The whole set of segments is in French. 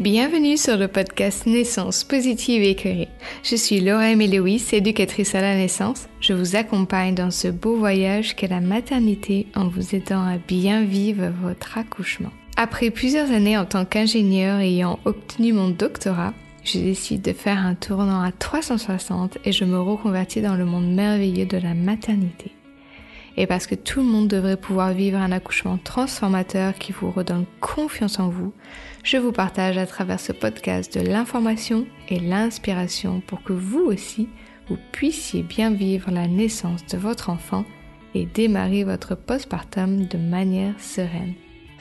Bienvenue sur le podcast Naissance positive et. Je suis Laura Lewis, éducatrice à la naissance. Je vous accompagne dans ce beau voyage qu'est la maternité en vous aidant à bien vivre votre accouchement. Après plusieurs années en tant qu'ingénieur ayant obtenu mon doctorat, je décide de faire un tournant à 360 et je me reconvertis dans le monde merveilleux de la maternité. Et parce que tout le monde devrait pouvoir vivre un accouchement transformateur qui vous redonne confiance en vous, je vous partage à travers ce podcast de l'information et l'inspiration pour que vous aussi, vous puissiez bien vivre la naissance de votre enfant et démarrer votre postpartum de manière sereine.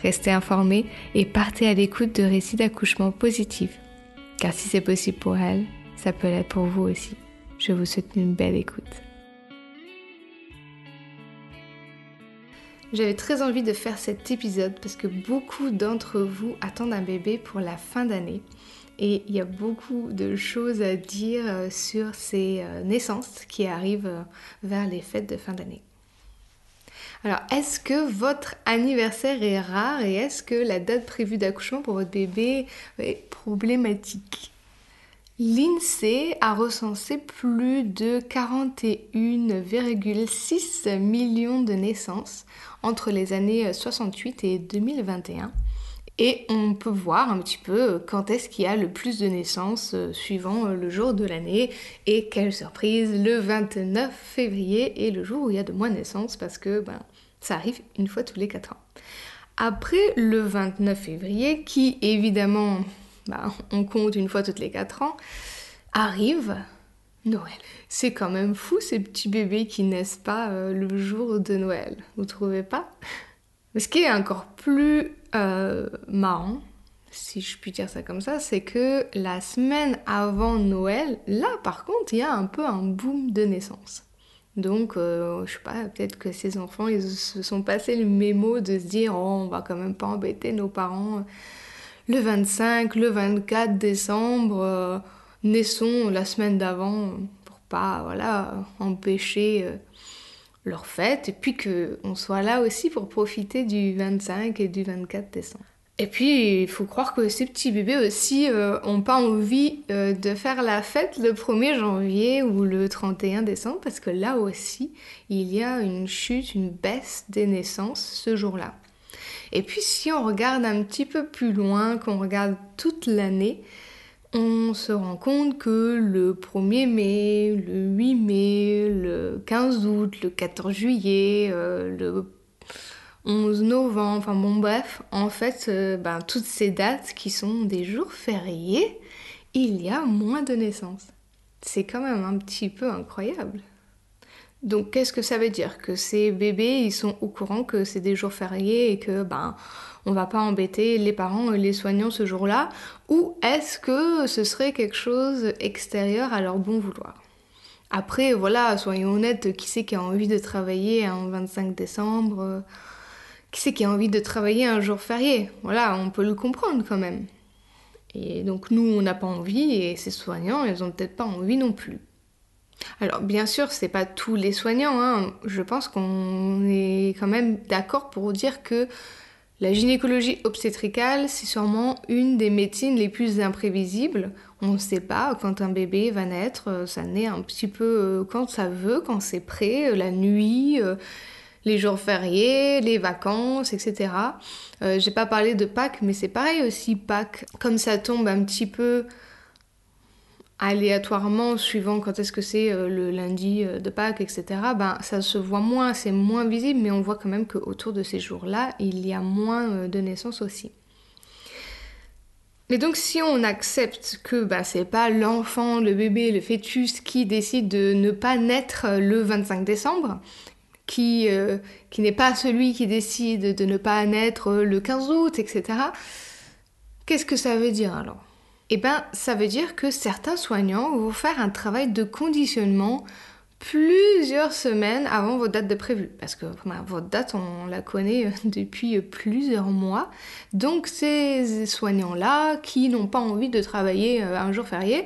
Restez informés et partez à l'écoute de récits d'accouchement positifs car si c'est possible pour elle, ça peut l'être pour vous aussi. Je vous souhaite une belle écoute. J'avais très envie de faire cet épisode parce que beaucoup d'entre vous attendent un bébé pour la fin d'année et il y a beaucoup de choses à dire euh, sur ces euh, naissances qui arrivent euh, vers les fêtes de fin d'année. Alors, est-ce que votre anniversaire est rare et est-ce que la date prévue d'accouchement pour votre bébé est problématique? L'INSEE a recensé plus de 41,6 millions de naissances entre les années 68 et 2021. Et on peut voir un petit peu quand est-ce qu'il y a le plus de naissances euh, suivant euh, le jour de l'année. Et quelle surprise, le 29 février est le jour où il y a de moins de naissances parce que ben, ça arrive une fois tous les 4 ans. Après le 29 février, qui évidemment, ben, on compte une fois toutes les 4 ans, arrive Noël. C'est quand même fou ces petits bébés qui naissent pas euh, le jour de Noël, vous trouvez pas? Ce qui est encore plus euh, marrant, si je puis dire ça comme ça, c'est que la semaine avant Noël, là par contre, il y a un peu un boom de naissance. Donc, euh, je sais pas, peut-être que ces enfants, ils se sont passés le mémo de se dire, oh, on va quand même pas embêter nos parents. Le 25, le 24 décembre, naissons la semaine d'avant pour pas, voilà, empêcher leur fête et puis qu'on soit là aussi pour profiter du 25 et du 24 décembre. Et puis, il faut croire que ces petits bébés aussi euh, ont pas envie euh, de faire la fête le 1er janvier ou le 31 décembre parce que là aussi, il y a une chute, une baisse des naissances ce jour-là. Et puis, si on regarde un petit peu plus loin, qu'on regarde toute l'année, on se rend compte que le 1er mai, le 8 mai, le 15 août, le 14 juillet, euh, le 11 novembre, enfin bon bref, en fait, euh, ben, toutes ces dates qui sont des jours fériés, il y a moins de naissances. C'est quand même un petit peu incroyable. Donc qu'est-ce que ça veut dire? Que ces bébés, ils sont au courant que c'est des jours fériés et que ben on va pas embêter les parents et les soignants ce jour-là? Ou est-ce que ce serait quelque chose extérieur à leur bon vouloir? Après, voilà, soyons honnêtes, qui c'est qui a envie de travailler un 25 décembre? Qui c'est qui a envie de travailler un jour férié? Voilà, on peut le comprendre quand même. Et donc nous, on n'a pas envie et ces soignants, ils ont peut-être pas envie non plus. Alors bien sûr, c'est pas tous les soignants. Hein. Je pense qu'on est quand même d'accord pour dire que la gynécologie obstétricale, c'est sûrement une des médecines les plus imprévisibles. On ne sait pas quand un bébé va naître, euh, ça naît un petit peu euh, quand ça veut, quand c'est prêt, euh, la nuit, les jours fériés, les vacances, etc. J'ai pas parlé de Pâques, mais c'est pareil aussi Pâques. Comme ça tombe un petit peu aléatoirement, suivant quand est-ce que c'est euh, le lundi euh, de Pâques, etc., ben, ça se voit moins, c'est moins visible, mais on voit quand même qu'autour de ces jours-là, il y a moins euh, de naissances aussi. Mais donc si on accepte que ben, c'est pas l'enfant, le bébé, le fœtus qui décide de ne pas naître le 25 décembre, qui, qui n'est pas celui qui décide de ne pas naître le 15 août, etc., qu'est-ce que ça veut dire alors? Eh ben, ça veut dire que certains soignants vont faire un travail de conditionnement plusieurs semaines avant votre date de prévu. Parce que votre date, on la connaît euh, depuis plusieurs mois. Donc, ces soignants-là qui n'ont pas envie de travailler euh, un jour férié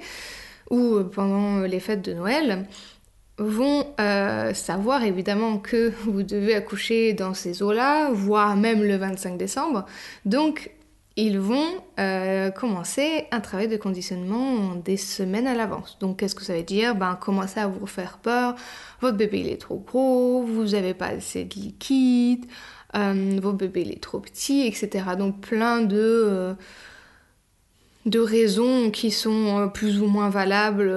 ou euh, pendant les fêtes de Noël, vont savoir évidemment que vous devez accoucher dans ces eaux-là, voire même le 25 décembre. Donc, ils vont euh, commencer un travail de conditionnement des semaines à l'avance. Donc qu'est-ce que ça veut dire? Ben commencer à vous faire peur, votre bébé il est trop gros, vous n'avez pas assez de liquide, euh, votre bébé il est trop petit, etc. Donc plein de, euh, de raisons qui sont plus ou moins valables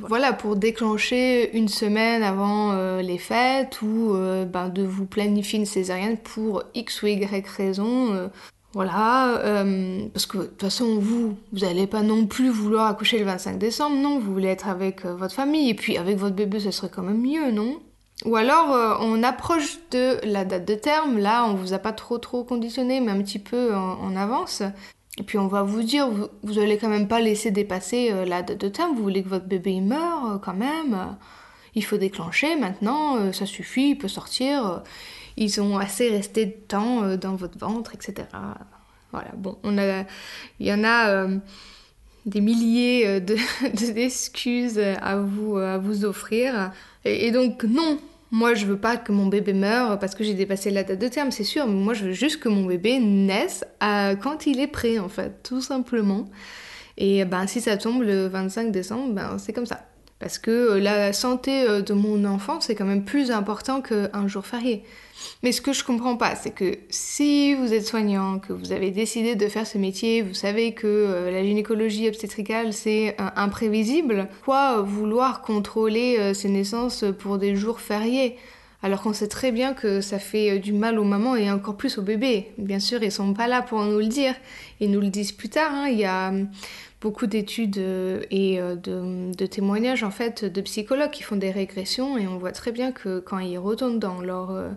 voilà, pour déclencher une semaine avant les fêtes ou ben, de vous planifier une césarienne pour X ou Y raison voilà, euh, parce que de toute façon, vous, vous n'allez pas non plus vouloir accoucher le 25 décembre, non, vous voulez être avec euh, votre famille, et puis avec votre bébé, ce serait quand même mieux, non? Ou alors, euh, on approche de la date de terme, là, on vous a pas trop trop conditionné, mais un petit peu en, avance, et puis on va vous dire, vous, vous allez quand même pas laisser dépasser la date de terme, vous voulez que votre bébé meure quand même, il faut déclencher maintenant, ça suffit, il peut sortir ils ont assez resté de temps euh, dans votre ventre, etc. Voilà, bon, on a, il y en a euh, des milliers euh, d'excuses à vous, à vous offrir. Et, donc, non, moi je veux pas que mon bébé meure parce que j'ai dépassé la date de terme, c'est sûr, mais moi je veux juste que mon bébé naisse quand il est prêt, en fait, tout simplement. Et ben, si ça tombe le 25 décembre, ben, c'est comme ça. Parce que la santé de mon enfant, c'est quand même plus important qu'un jour férié. Mais ce que je comprends pas, c'est que si vous êtes soignant, que vous avez décidé de faire ce métier, vous savez que euh, la gynécologie obstétricale c'est imprévisible, pourquoi vouloir contrôler euh, ces naissances pour des jours fériés? Alors qu'on sait très bien que ça fait euh, du mal aux mamans et encore plus aux bébés. Bien sûr, ils sont pas là pour nous le dire. Ils nous le disent plus tard. Hein. Il y a beaucoup d'études euh, et euh, de, témoignages en fait de psychologues qui font des régressions et on voit très bien que quand ils retournent dans leur, euh,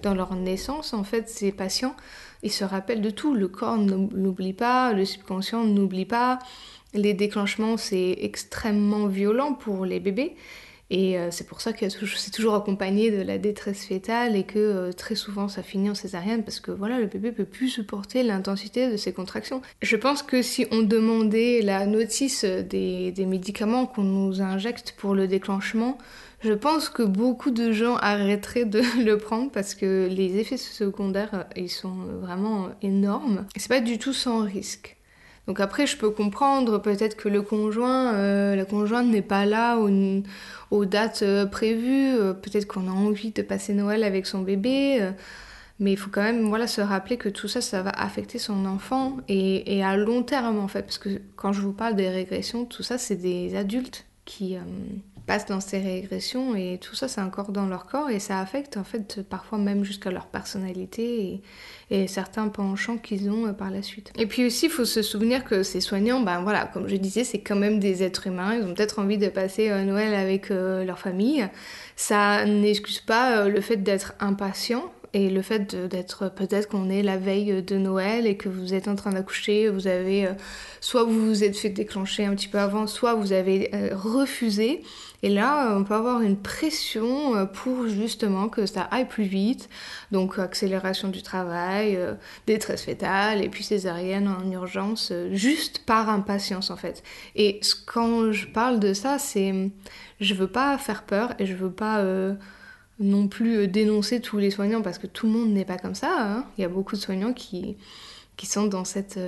dans leur naissance, en fait, ces patients, ils se rappellent de tout. Le corps n'oublie pas, le subconscient n'oublie pas. Les déclenchements, c'est extrêmement violent pour les bébés. Et euh, c'est pour ça que c'est toujours accompagné de la détresse fétale et que euh, très souvent ça finit en césarienne parce que voilà, le bébé peut plus supporter l'intensité de ses contractions. Je pense que si on demandait la notice des, des médicaments qu'on nous injecte pour le déclenchement, je pense que beaucoup de gens arrêteraient de le prendre parce que les effets secondaires, euh, ils sont vraiment énormes. C'est pas du tout sans risque. Donc après, je peux comprendre peut-être que le conjoint, euh, la conjointe n'est pas là aux, dates euh, prévues, euh, peut-être qu'on a envie de passer Noël avec son bébé, mais il faut quand même se rappeler que tout ça, ça va affecter son enfant et, à long terme en fait, parce que quand je vous parle des régressions, tout ça, c'est des adultes qui passent dans ces régressions et tout ça c'est encore dans leur corps et ça affecte en fait parfois même jusqu'à leur personnalité et, certains penchants qu'ils ont euh, par la suite. Et puis aussi il faut se souvenir que ces soignants, ben voilà, comme je disais, c'est quand même des êtres humains, ils ont peut-être envie de passer euh, Noël avec euh, leur famille. Ça n'excuse pas le fait d'être impatient et le fait d'être peut-être qu'on est la veille de Noël et que vous êtes en train d'accoucher, vous avez soit vous vous êtes fait déclencher un petit peu avant, soit vous avez refusé et là, euh, on peut avoir une pression euh, pour justement que ça aille plus vite. Donc accélération du travail, euh, détresse fétale et puis césarienne en urgence, juste par impatience en fait. Et quand je parle de ça, c'est je veux pas faire peur et je veux pas non plus dénoncer tous les soignants parce que tout le monde n'est pas comme ça. Hein. Il y a beaucoup de soignants qui, qui sont dans cette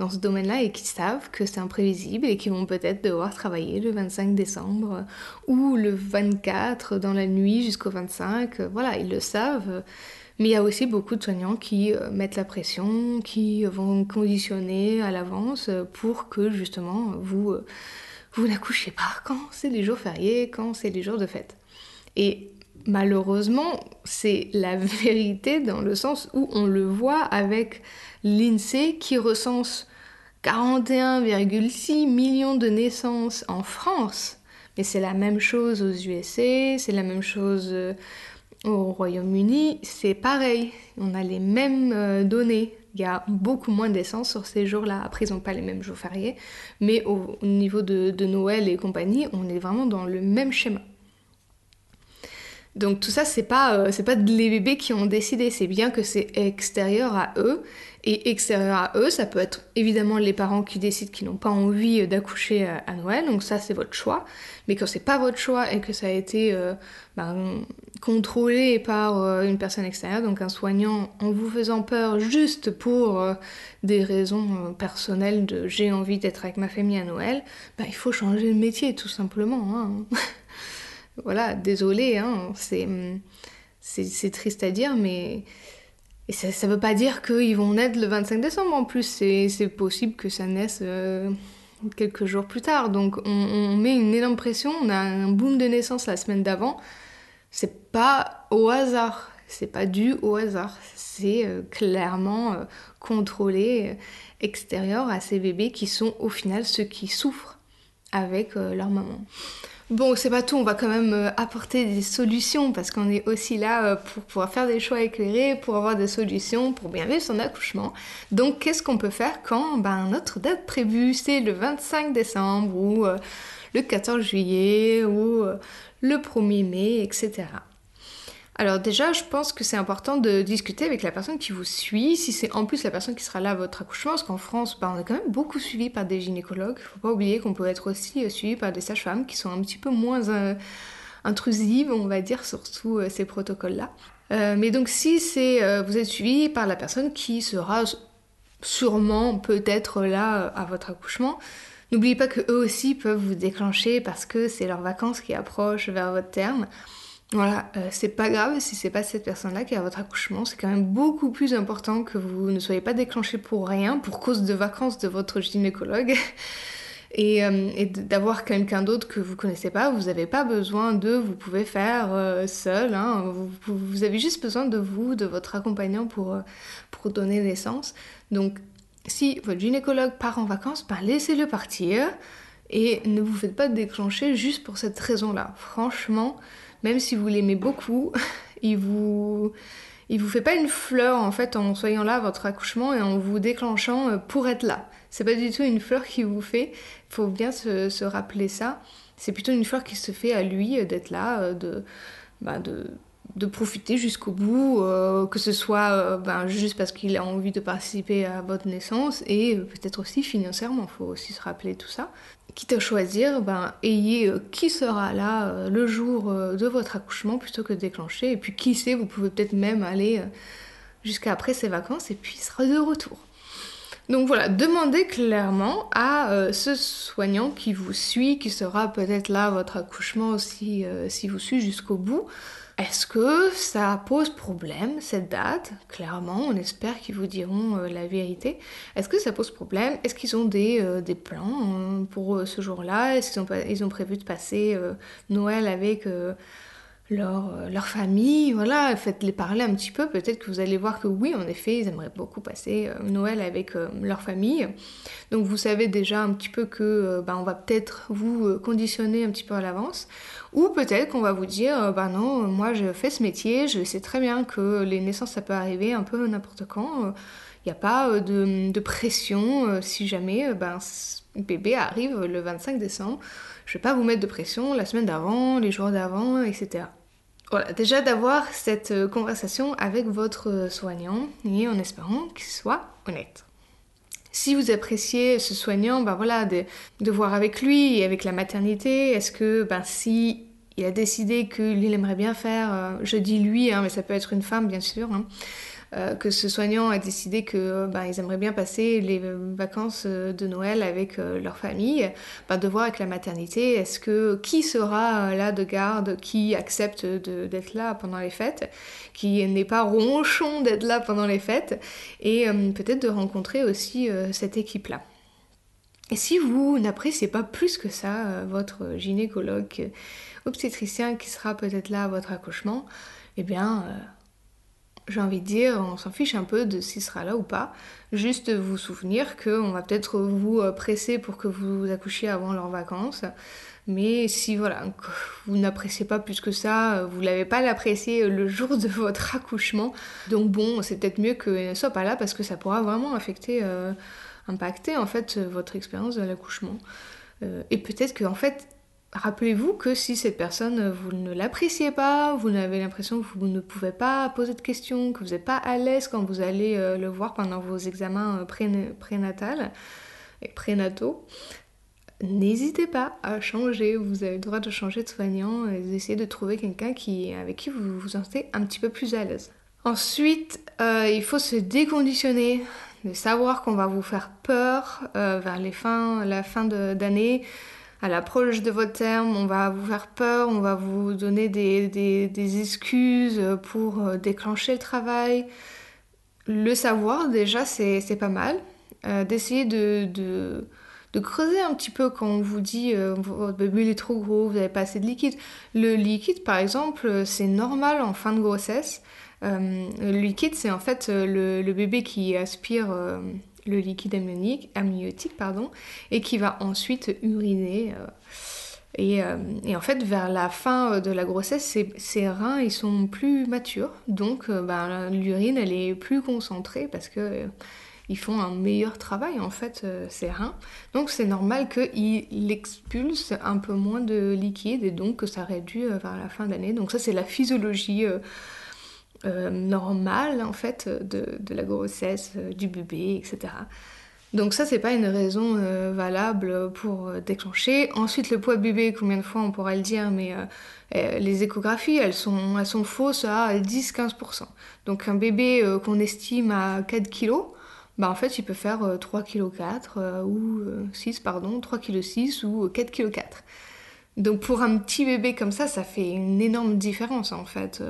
dans ce domaine-là et qui savent que c'est imprévisible et qui vont peut-être devoir travailler le 25 décembre ou le 24 dans la nuit jusqu'au 25. Voilà, ils le savent. Mais il y a aussi beaucoup de soignants qui euh, mettent la pression, qui vont conditionner à l'avance pour que justement vous, euh, vous n'accouchez pas quand c'est les jours fériés, quand c'est les jours de fête. Et malheureusement, c'est la vérité dans le sens où on le voit avec l'INSEE qui recense 41,6 millions de naissances en France. Mais c'est la même chose aux USA, c'est la même chose euh, au Royaume-Uni, c'est pareil, on a les mêmes euh, données. Il y a beaucoup moins d'essence sur ces jours-là. Après, ils n'ont pas les mêmes jours fériés, mais au niveau de, de Noël et compagnie, on est vraiment dans le même schéma. Donc tout ça, c'est pas, c'est pas les bébés qui ont décidé, c'est bien que c'est extérieur à eux. Et extérieur à eux, ça peut être évidemment les parents qui décident qu'ils n'ont pas envie d'accoucher à Noël, donc ça c'est votre choix. Mais quand c'est pas votre choix et que ça a été ben, contrôlé par euh, une personne extérieure, donc un soignant, en vous faisant peur juste pour euh, des raisons euh, personnelles de j'ai envie d'être avec ma famille à Noël, ben, il faut changer de métier tout simplement. Hein. voilà, désolé, hein, c'est, triste à dire, mais ça ne veut pas dire qu'ils vont naître le 25 décembre en plus, c'est, possible que ça naisse quelques jours plus tard. Donc on, met une énorme pression, on a un boom de naissance la semaine d'avant c'est pas au hasard, c'est pas dû au hasard, c'est euh, clairement euh, contrôlé euh, extérieur à ces bébés qui sont au final ceux qui souffrent avec leur maman. Bon, c'est pas tout, on va quand même apporter des solutions parce qu'on est aussi là pour pouvoir faire des choix éclairés, pour avoir des solutions, pour bien vivre son accouchement. Donc, qu'est-ce qu'on peut faire quand ben, notre date prévue c'est le 25 décembre ou le 14 juillet ou le 1er mai, etc. Alors déjà, je pense que c'est important de discuter avec la personne qui vous suit, si c'est en plus la personne qui sera là à votre accouchement, parce qu'en France, bah, on est quand même beaucoup suivi par des gynécologues. Faut pas oublier qu'on peut être aussi euh, suivi par des sages-femmes qui sont un petit peu moins euh, intrusives, on va dire, surtout euh, ces protocoles-là. mais donc si c'est vous êtes suivi par la personne qui sera sûrement peut-être là à votre accouchement, N'oubliez pas que eux aussi peuvent vous déclencher parce que c'est leurs vacances qui approchent vers votre terme. Voilà, euh, c'est pas grave si c'est pas cette personne-là qui a votre accouchement, c'est quand même beaucoup plus important que vous ne soyez pas déclenché pour rien, pour cause de vacances de votre gynécologue. Et, euh, d'avoir quelqu'un d'autre que vous connaissez pas, vous n'avez pas besoin de, vous pouvez faire euh, seul, hein. vous, vous, avez juste besoin de vous, de votre accompagnant pour, pour donner naissance. Donc si votre gynécologue part en vacances, ben laissez-le partir et ne vous faites pas déclencher juste pour cette raison-là. Franchement, même si vous l'aimez beaucoup, il vous il vous fait pas une fleur en fait en soyant là à votre accouchement et en vous déclenchant euh, pour être là. C'est pas du tout une fleur qui vous fait. Il faut bien se, rappeler ça. C'est plutôt une fleur qui se fait à lui euh, d'être là, euh, de, bah, de de profiter jusqu'au bout, euh, que ce soit euh, ben, juste parce qu'il a envie de participer à votre naissance et euh, peut-être aussi financièrement, il faut aussi se rappeler tout ça. Quitte à choisir, ben, ayez qui sera là le jour de votre accouchement plutôt que de déclencher. Et puis qui sait, vous pouvez peut-être même aller jusqu'à après ses vacances et puis il sera de retour. Donc voilà, demandez clairement à ce soignant qui vous suit, qui sera peut-être là à votre accouchement aussi si vous suit jusqu'au bout, est-ce que ça pose problème, cette date? Clairement, on espère qu'ils vous diront euh, la vérité. Est-ce que ça pose problème? Est-ce qu'ils ont des, euh, plans euh, pour ce jour-là? Est-ce qu'ils ont, ils ont prévu de passer Noël avec leur, famille? Voilà, faites-les parler un petit peu. Peut-être que vous allez voir que oui, en effet, ils aimeraient beaucoup passer Noël avec leur famille. Donc vous savez déjà un petit peu que bah, on va peut-être vous conditionner un petit peu à l'avance. Ou peut-être qu'on va vous dire, bah non, moi je fais ce métier, je sais très bien que les naissances ça peut arriver un peu n'importe quand. Il n'y a pas euh, de, pression euh, si jamais ben, bébé arrive le 25 décembre. Je ne vais pas vous mettre de pression la semaine d'avant, les jours d'avant, etc. Voilà, déjà d'avoir cette conversation avec votre soignant et en espérant qu'il soit honnête. Si vous appréciez ce soignant, ben voilà, de, voir avec lui avec la maternité, est-ce que ben, si il a décidé qu'il aimerait bien faire, euh, je dis lui, hein, mais ça peut être une femme bien sûr, hein, euh, que ce soignant a décidé que ben, ils aimeraient bien passer les vacances euh, de Noël avec leur famille, ben, de voir avec la maternité, est-ce que qui sera là de garde, qui accepte d'être là pendant les fêtes, qui n'est pas ronchon d'être là pendant les fêtes, et peut-être de rencontrer aussi cette équipe-là. Et si vous n'appréciez pas plus que ça votre gynécologue, obstétricien qui sera peut-être là à votre accouchement, eh bien, j'ai envie de dire, on s'en fiche un peu de s'il sera là ou pas. Juste vous souvenir qu'on va peut-être vous euh, presser pour que vous accouchiez avant leurs vacances. Mais si voilà, vous n'appréciez pas plus que ça, vous l'avez pas l'apprécié le jour de votre accouchement, donc bon, c'est peut-être mieux qu'il ne soit pas là parce que ça pourra vraiment affecter, euh, impacter en fait votre expérience de l'accouchement. Euh, et peut-être qu'en fait, rappelez-vous que si cette personne, vous ne l'appréciez pas, vous avez l'impression que vous ne pouvez pas poser de questions, que vous n'êtes pas à l'aise quand vous allez le voir pendant vos examens prénatals et prénataux, n'hésitez pas à changer. Vous avez le droit de changer de soignant et d'essayer de trouver quelqu'un qui, avec qui vous vous sentez un petit peu plus à l'aise. Ensuite, euh, il faut se déconditionner, de savoir qu'on va vous faire peur euh, vers les fins, la fin d'année. À l'approche de votre terme, on va vous faire peur, on va vous donner des, des, excuses pour euh, déclencher le travail. Le savoir, déjà, c'est pas mal. D'essayer de, de creuser un petit peu quand on vous dit euh, votre bébé est trop gros, vous n'avez pas assez de liquide. Le liquide, par exemple, euh, c'est normal en fin de grossesse. Euh, le liquide, c'est en fait le, bébé qui aspire le liquide amniotique, pardon, et qui va ensuite uriner. Et, en fait, vers la fin de la grossesse, ses, reins ils sont plus matures, donc ben, l'urine elle est plus concentrée parce que ils font un meilleur travail en fait, euh, ces reins. Donc c'est normal qu'ils expulsent un peu moins de liquide et donc que ça réduit euh, vers la fin d'année. Donc ça c'est la physiologie euh, normale en fait de, la grossesse, du bébé, etc. Donc ça, c'est pas une raison valable pour déclencher. Ensuite, le poids de bébé, combien de fois on pourra le dire, mais les échographies, elles sont, elles sont fausses à 10-15%. Donc un bébé qu'on estime à 4 kg, bah en fait il peut faire 3 kg 4 ou 6 euh, pardon, 3 kg 6 ou 4 kg 4. Donc pour un petit bébé comme ça, ça fait une énorme différence en fait.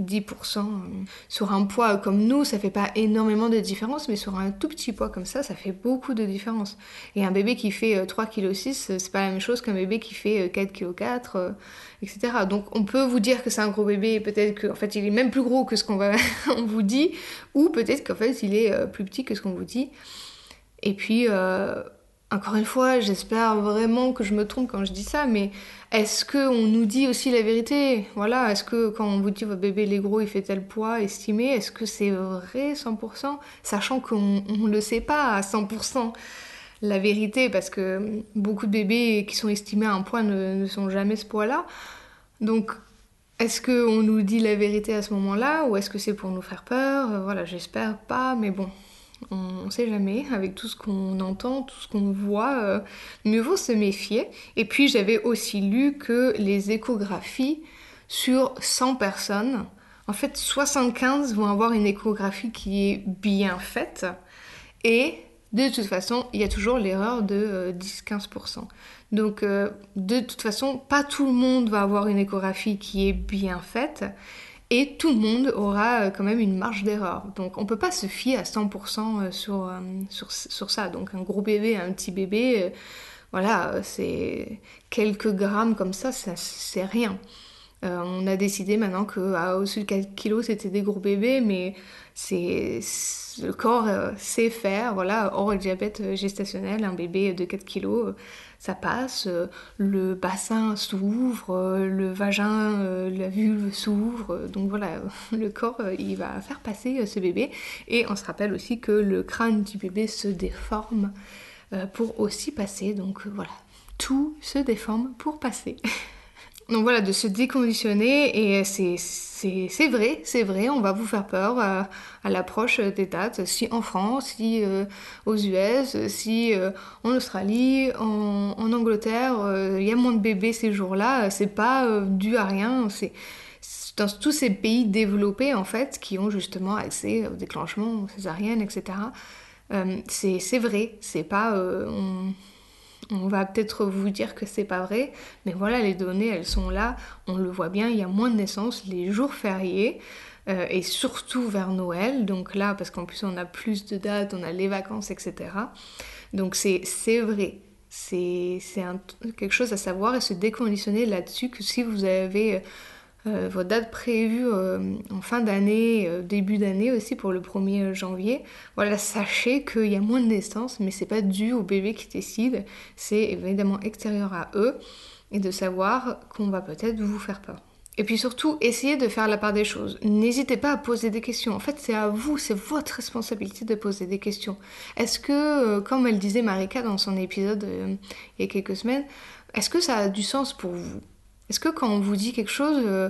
Euh, 10%. Sur un poids comme nous, ça fait pas énormément de différence, mais sur un tout petit poids comme ça, ça fait beaucoup de différence. Et un bébé qui fait 3 kg 6, c'est pas la même chose qu'un bébé qui fait 4 kg 4, etc. Donc on peut vous dire que c'est un gros bébé, peut-être qu'en fait il est même plus gros que ce qu'on vous dit, ou peut-être qu'en fait il est euh, plus petit que ce qu'on vous dit. Et puis euh, encore une fois, j'espère vraiment que je me trompe quand je dis ça, mais est-ce qu'on nous dit aussi la vérité? Voilà, est-ce que quand on vous dit votre bébé il est gros, il fait tel poids estimé, est-ce que c'est vrai 100% Sachant qu'on ne le sait pas à 100% la vérité, parce que beaucoup de bébés qui sont estimés à un poids ne, sont jamais ce poids-là. Donc, est-ce qu'on nous dit la vérité à ce moment-là, ou est-ce que c'est pour nous faire peur? Voilà, j'espère pas, mais bon, on ne sait jamais, avec tout ce qu'on entend, tout ce qu'on voit, euh, mieux vaut se méfier. Et puis j'avais aussi lu que les échographies sur 100 personnes, en fait 75 vont avoir une échographie qui est bien faite. Et de toute façon, il y a toujours l'erreur de 10-15%. Euh, Donc euh, de toute façon, pas tout le monde va avoir une échographie qui est bien faite et tout le monde aura euh, quand même une marge d'erreur. Donc on ne peut pas se fier à 100% euh, sur, euh, sur, ça. Donc un gros bébé, un petit bébé, voilà, c'est quelques grammes comme ça, ça c'est rien. on a décidé maintenant qu'à au-dessus de 4 kilos, c'était des gros bébés, mais c'est le corps sait faire, voilà, hors le diabète gestationnel, un bébé de 4 kilos, ça passe, euh, le bassin s'ouvre, euh, le vagin, euh, la vulve s'ouvre, donc voilà, le corps il va faire passer ce bébé. Et on se rappelle aussi que le crâne du bébé se déforme pour aussi passer, donc voilà, tout se déforme pour passer. Donc voilà, de se déconditionner, et c'est vrai, c'est vrai, on va vous faire peur euh, à, l'approche des dates, si en France, si euh, aux US, si euh, en Australie, en, Angleterre, il y a moins de bébés ces jours-là, c'est pas dû à rien, c'est dans tous ces pays développés en fait, qui ont justement accès au déclenchement césarienne, etc. c'est vrai, c'est pas va peut-être vous dire que c'est pas vrai, mais voilà, les données, elles sont là, on le voit bien, il y a moins de naissances les jours fériés, euh, et surtout vers Noël, donc là, parce qu'en plus on a plus de dates, on a les vacances, etc. Donc c'est vrai, c'est quelque chose à savoir et se déconditionner là-dessus, que si vous avez euh, vos dates prévues euh, en fin d'année, euh, début d'année aussi pour le 1er janvier, voilà, sachez qu'il y a moins de naissances, mais c'est pas dû au bébé qui décide, c'est évidemment extérieur à eux, et de savoir qu'on va peut-être vous faire peur. Et puis surtout, essayez de faire la part des choses. N'hésitez pas à poser des questions. En fait, c'est à vous, c'est votre responsabilité de poser des questions. Est-ce que, comme elle disait Marika dans son épisode il y a quelques semaines, est-ce que ça a du sens pour vous? Est-ce que quand on vous dit quelque chose, euh,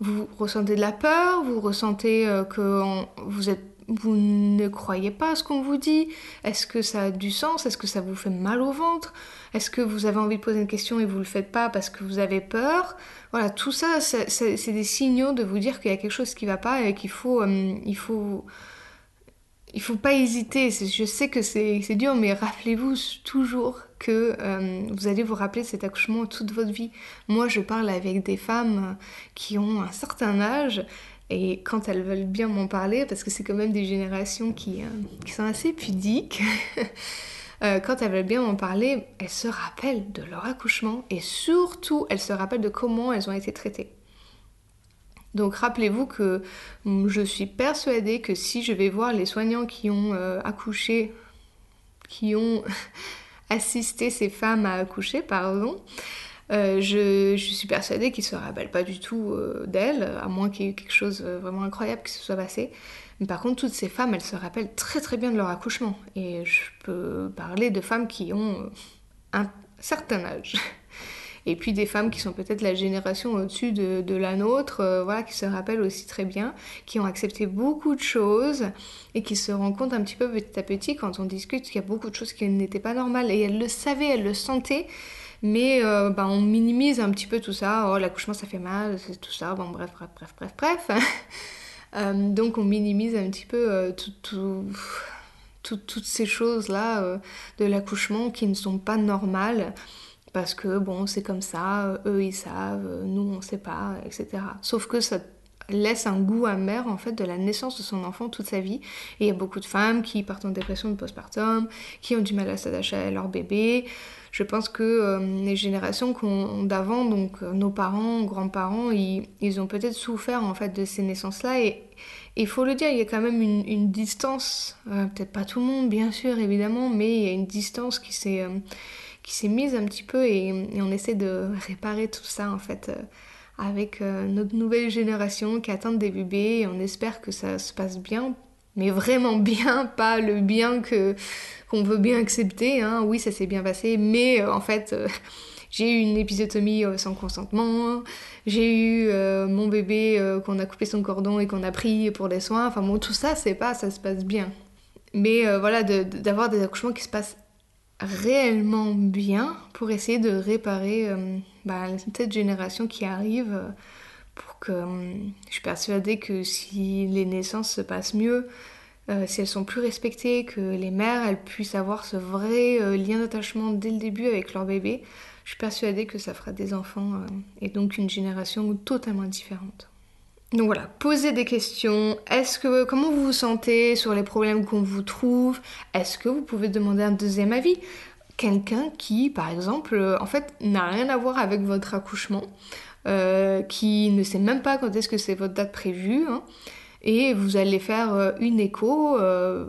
vous ressentez de la peur, vous ressentez que vous êtes vous ne croyez pas à ce qu'on vous dit? Est-ce que ça a du sens? Est-ce que ça vous fait mal au ventre? Est-ce que vous avez envie de poser une question et vous ne le faites pas parce que vous avez peur? Voilà, tout ça, c'est des signaux de vous dire qu'il y a quelque chose qui ne va pas et qu'il faut, euh, il faut, il faut pas hésiter. Je sais que c'est dur, mais rappelez-vous toujours que euh, vous allez vous rappeler cet accouchement toute votre vie. Moi, je parle avec des femmes qui ont un certain âge et quand elles veulent bien m'en parler, parce que c'est quand même des générations qui, euh, sont assez pudiques, euh, quand elles veulent bien m'en parler, elles se rappellent de leur accouchement et surtout elles se rappellent de comment elles ont été traitées. Donc rappelez-vous que hum, je suis persuadée que si je vais voir les soignants qui ont euh, accouché, qui ont assisté ces femmes à accoucher, pardon, euh, je, suis persuadée qu'il ne se rappelle pas du tout euh, d'elle, à moins qu'il y ait eu quelque chose euh, vraiment incroyable qui se soit passé. Mais par contre, toutes ces femmes, elles se rappellent très très bien de leur accouchement. Et je peux parler de femmes qui ont un certain âge. Et puis des femmes qui sont peut-être la génération au-dessus de, la nôtre, voilà, qui se rappellent aussi très bien, qui ont accepté beaucoup de choses et qui se rendent compte un petit peu petit à petit quand on discute qu'il y a beaucoup de choses qui n'étaient pas normales. Et elles le savaient, elles le sentaient, mais euh, bah, on minimise un petit peu tout ça. Oh, l'accouchement, ça fait mal, c'est tout ça. Bon, bref, bref, bref, bref, bref. Euh, donc, on minimise un petit peu euh, toutes ces choses-là de l'accouchement qui ne sont pas normales. Parce que, bon, c'est comme ça, eux, ils savent, nous, on sait pas, etc. Sauf que ça laisse un goût amer en fait de la naissance de son enfant toute sa vie. Et il y a beaucoup de femmes qui partent en dépression de postpartum, qui ont du mal à s'attacher à leur bébé, je pense que euh, les générations d'avant, donc euh, nos parents, grands-parents, ils, ont peut-être souffert en fait de ces naissances-là et il faut le dire, il y a quand même une, distance, euh, peut-être pas tout le monde bien sûr évidemment, mais il y a une distance qui s'est qui s'est mise un petit peu et, on essaie de réparer tout ça en fait avec notre nouvelle génération qui attend des bébés on espère que ça se passe bien mais vraiment bien, pas le bien que qu'on veut bien accepter. Hein. Oui, ça s'est bien passé, mais euh, en fait, euh, j'ai eu une épisotomie euh, sans consentement. J'ai eu mon bébé qu'on a coupé son cordon et qu'on a pris pour des soins. Enfin bon, tout ça, c'est pas, ça se passe bien. Mais voilà, d'avoir des accouchements qui se passent réellement bien pour essayer de réparer bah, cette génération qui arrive pour que je suis persuadée que si les naissances se passent mieux, euh, si elles sont plus respectées, que les mères elles puissent avoir ce vrai euh, lien d'attachement dès le début avec leur bébé, je suis persuadée que ça fera des enfants euh, et donc une génération totalement différente. Donc voilà, posez des questions. Est-ce que comment vous vous sentez sur les problèmes qu'on vous trouve? Est-ce que vous pouvez demander un deuxième avis? Quelqu'un qui, par exemple, en fait, n'a rien à voir avec votre accouchement, qui ne sait même pas quand est-ce que c'est votre date prévue. Hein, et vous allez faire euh, une écho euh,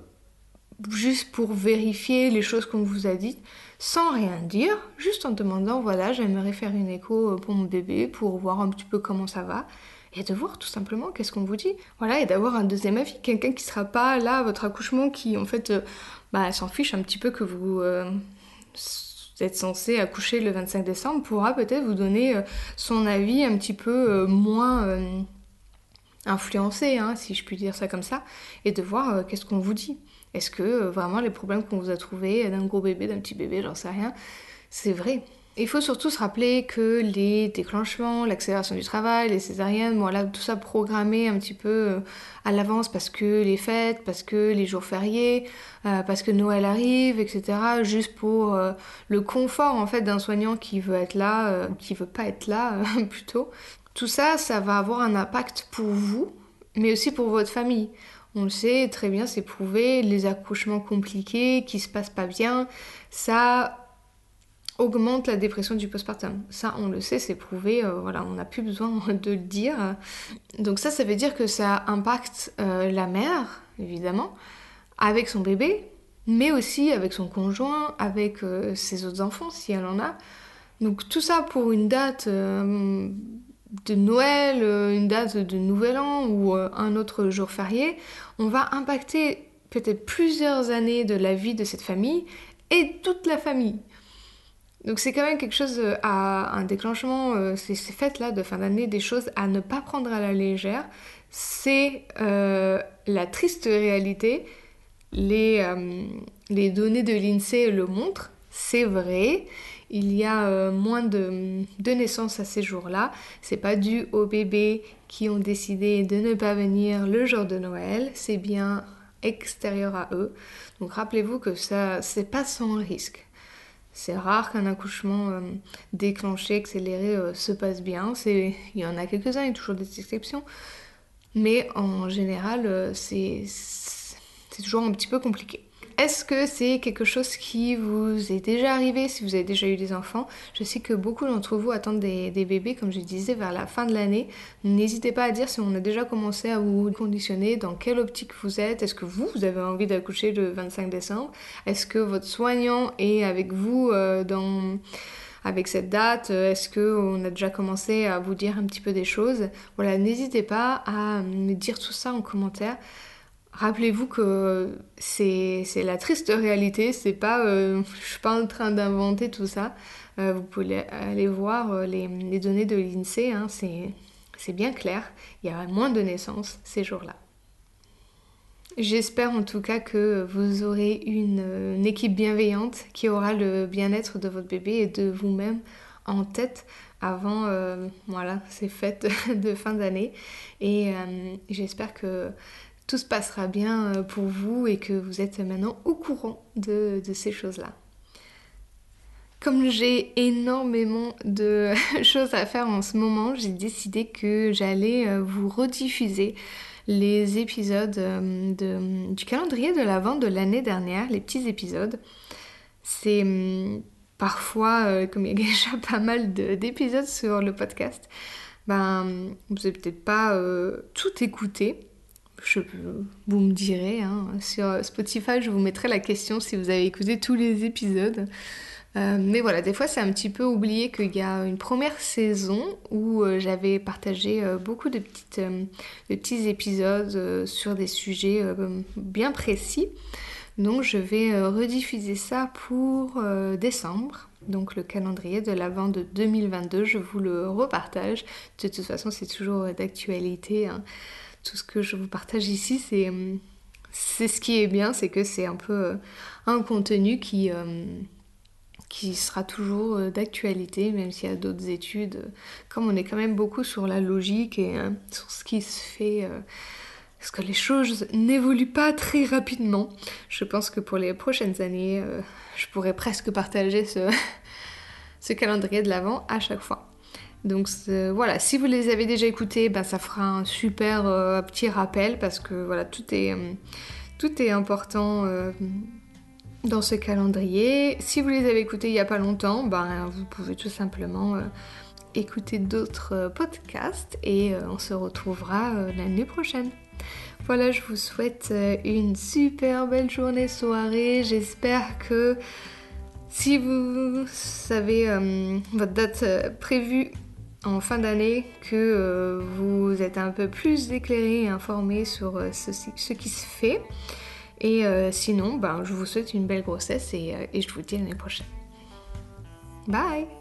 juste pour vérifier les choses qu'on vous a dites sans rien dire, juste en demandant voilà j'aimerais faire une écho euh, pour mon bébé pour voir un petit peu comment ça va et de voir tout simplement qu'est-ce qu'on vous dit. Voilà, et d'avoir un deuxième avis, quelqu'un qui sera pas là à votre accouchement, qui en fait bah, s'en fiche un petit peu que vous êtes censé accoucher le 25 décembre, pourra peut-être vous donner son avis un petit peu moins influencer, hein, si je puis dire ça comme ça, et de voir euh, qu'est-ce qu'on vous dit. Est-ce que euh, vraiment les problèmes qu'on vous a trouvés d'un gros bébé, d'un petit bébé, j'en sais rien, c'est vrai. Il faut surtout se rappeler que les déclenchements, l'accélération du travail, les césariennes, voilà, tout ça programmé un petit peu euh, à l'avance parce que les fêtes, parce que les jours fériés, parce que Noël arrive, etc. Juste pour le confort en fait d'un soignant qui veut être là, qui veut pas être là plutôt. Tout ça, ça va avoir un impact pour vous, mais aussi pour votre famille. On le sait très bien, c'est prouvé, les accouchements compliqués, qui se passent pas bien, ça augmente la dépression du postpartum. Ça, on le sait, c'est prouvé, euh, voilà, on n'a plus besoin de le dire. Donc ça, ça veut dire que ça impacte euh, la mère, évidemment, avec son bébé, mais aussi avec son conjoint, avec euh, ses autres enfants, si elle en a. Donc tout ça pour une date de Noël, une date de Nouvel An ou un autre jour férié, on va impacter peut-être plusieurs années de la vie de cette famille et toute la famille. Donc c'est quand même quelque chose à un déclenchement, ces fêtes-là de fin d'année, des choses à ne pas prendre à la légère. C'est la triste réalité. Les, les données de l'INSEE le montrent, c'est vrai. Il y a moins de, de naissances à ces jours-là. C'est pas dû aux bébés qui ont décidé de ne pas venir le jour de Noël. C'est bien extérieur à eux. Donc rappelez-vous que ça, c'est pas sans risque. C'est rare qu'un accouchement euh, déclenché, accéléré euh, se passe bien. Il y en a quelques-uns, il y a toujours des exceptions. Mais en général, euh, c'est toujours un petit peu compliqué. Est-ce que c'est quelque chose qui vous est déjà arrivé si vous avez déjà eu des enfants? Je sais que beaucoup d'entre vous attendent des, bébés, comme je disais, vers la fin de l'année. N'hésitez pas à dire si on a déjà commencé à vous conditionner, dans quelle optique vous êtes. Est-ce que vous, vous avez envie d'accoucher le 25 décembre? Est-ce que votre soignant est avec vous euh, avec cette date? Est-ce qu'on a déjà commencé à vous dire un petit peu des choses? Voilà, n'hésitez pas à me dire tout ça en commentaire. Rappelez-vous que c'est la triste réalité, c'est pas, euh, je suis pas en train d'inventer tout ça. Euh, vous pouvez aller voir euh, les, données de l'INSEE, hein, c'est bien clair. Il y a moins de naissances ces jours-là. J'espère en tout cas que vous aurez une, équipe bienveillante qui aura le bien-être de votre bébé et de vous-même en tête avant voilà, ces fêtes de fin d'année. Et j'espère que tout se passera bien euh, pour vous et que vous êtes maintenant au courant de, ces choses-là. Comme j'ai énormément de choses à faire en ce moment, j'ai décidé que j'allais euh, vous rediffuser les épisodes euh, du calendrier de l'Avent de l'année dernière, les petits épisodes. C'est hum, parfois, comme il y a déjà pas mal d'épisodes sur le podcast, ben, vous n'avez peut-être pas tout écouté je, vous me direz, hein, sur Spotify, je vous mettrai la question si vous avez écouté tous les épisodes. Euh, mais voilà, des fois c'est un petit peu oublié qu'il y a une première saison où euh, j'avais partagé euh, beaucoup de, petites, de petits épisodes sur des sujets bien précis. Donc je vais rediffuser ça pour décembre. Donc le calendrier de l'avant de 2022, je vous le repartage. De toute façon, c'est toujours d'actualité. Hein tout ce que je vous partage ici, c'est euh, c'est ce qui est bien, c'est que c'est un peu euh, un contenu qui, euh, qui sera toujours d'actualité, même s'il y a d'autres études. Comme on est quand même beaucoup sur la logique et sur ce qui se fait, parce que les choses n'évoluent pas très rapidement. Je pense que pour les prochaines années, je pourrais presque partager ce, ce calendrier de l'avant à chaque fois. Donc voilà, si vous les avez déjà écoutés, ben, ça fera un super euh, petit rappel parce que voilà, tout est, euh, tout est important euh, dans ce calendrier. Si vous les avez écoutés il n'y a pas longtemps, ben, vous pouvez tout simplement écouter d'autres podcasts et on se retrouvera l'année prochaine. Voilà, je vous souhaite une super belle journée, soirée. J'espère que si vous savez votre date prévue en fin d'année que euh, vous êtes un peu plus éclairé et informé sur euh, ce, qui se fait. Et euh, sinon, ben, je vous souhaite une belle grossesse et, et je vous dis l'année prochaine. Bye